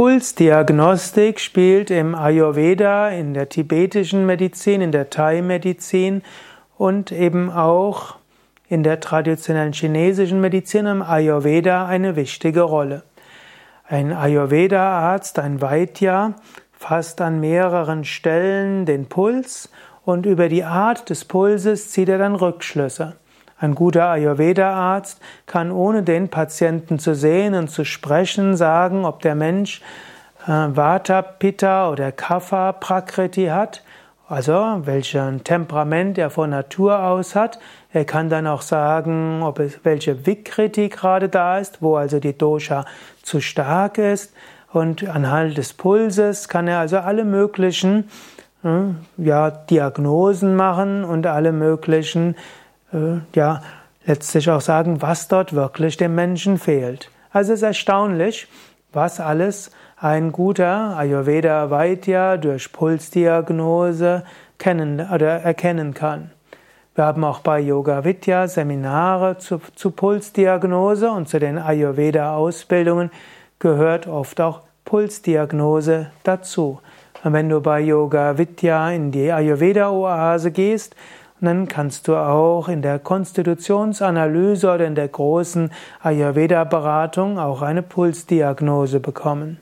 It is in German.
Pulsdiagnostik spielt im Ayurveda, in der tibetischen Medizin, in der Thai-Medizin und eben auch in der traditionellen chinesischen Medizin im Ayurveda eine wichtige Rolle. Ein Ayurveda-Arzt, ein Vaidya, fasst an mehreren Stellen den Puls und über die Art des Pulses zieht er dann Rückschlüsse. Ein guter Ayurveda-Arzt kann ohne den Patienten zu sehen und zu sprechen sagen, ob der Mensch äh, Vata, Pitta oder Kapha Prakriti hat, also welchen Temperament er von Natur aus hat. Er kann dann auch sagen, ob es, welche Vikriti gerade da ist, wo also die Dosha zu stark ist. Und anhand des Pulses kann er also alle möglichen äh, ja, Diagnosen machen und alle möglichen ja, letztlich auch sagen, was dort wirklich dem Menschen fehlt. Also es ist erstaunlich, was alles ein guter Ayurveda Vaidya durch Pulsdiagnose kennen oder erkennen kann. Wir haben auch bei Yoga Vidya Seminare zu, zu Pulsdiagnose und zu den Ayurveda Ausbildungen gehört oft auch Pulsdiagnose dazu. Und wenn du bei Yoga Vidya in die Ayurveda Oase gehst, dann kannst du auch in der Konstitutionsanalyse oder in der großen Ayurveda-Beratung auch eine Pulsdiagnose bekommen.